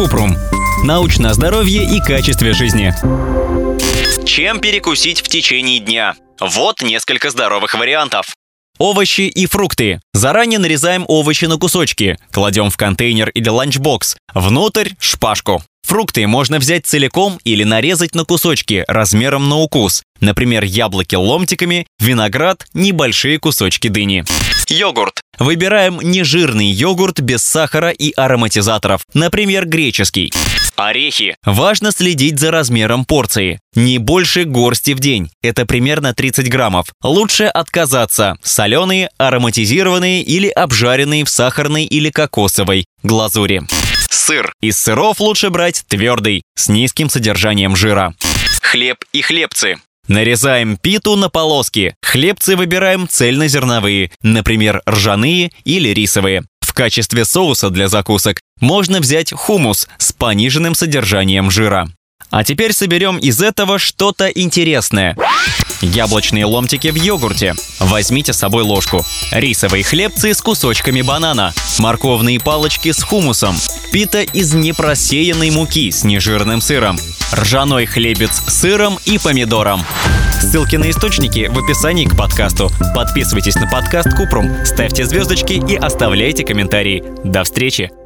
Купрум. Научное здоровье и качестве жизни. Чем перекусить в течение дня? Вот несколько здоровых вариантов. Овощи и фрукты. Заранее нарезаем овощи на кусочки, кладем в контейнер или ланчбокс, внутрь шпажку. Фрукты можно взять целиком или нарезать на кусочки размером на укус. Например, яблоки ломтиками, виноград – небольшие кусочки дыни. Йогурт. Выбираем нежирный йогурт без сахара и ароматизаторов, например, греческий. Орехи. Важно следить за размером порции. Не больше горсти в день. Это примерно 30 граммов. Лучше отказаться. Соленые, ароматизированные или обжаренные в сахарной или кокосовой глазури. Сыр. Из сыров лучше брать твердый, с низким содержанием жира. Хлеб и хлебцы. Нарезаем питу на полоски. Хлебцы выбираем цельнозерновые, например, ржаные или рисовые. В качестве соуса для закусок можно взять хумус с пониженным содержанием жира. А теперь соберем из этого что-то интересное. Яблочные ломтики в йогурте. Возьмите с собой ложку. Рисовые хлебцы с кусочками банана. Морковные палочки с хумусом. Пита из непросеянной муки с нежирным сыром. Ржаной хлебец с сыром и помидором. Ссылки на источники в описании к подкасту. Подписывайтесь на подкаст Купрум, ставьте звездочки и оставляйте комментарии. До встречи!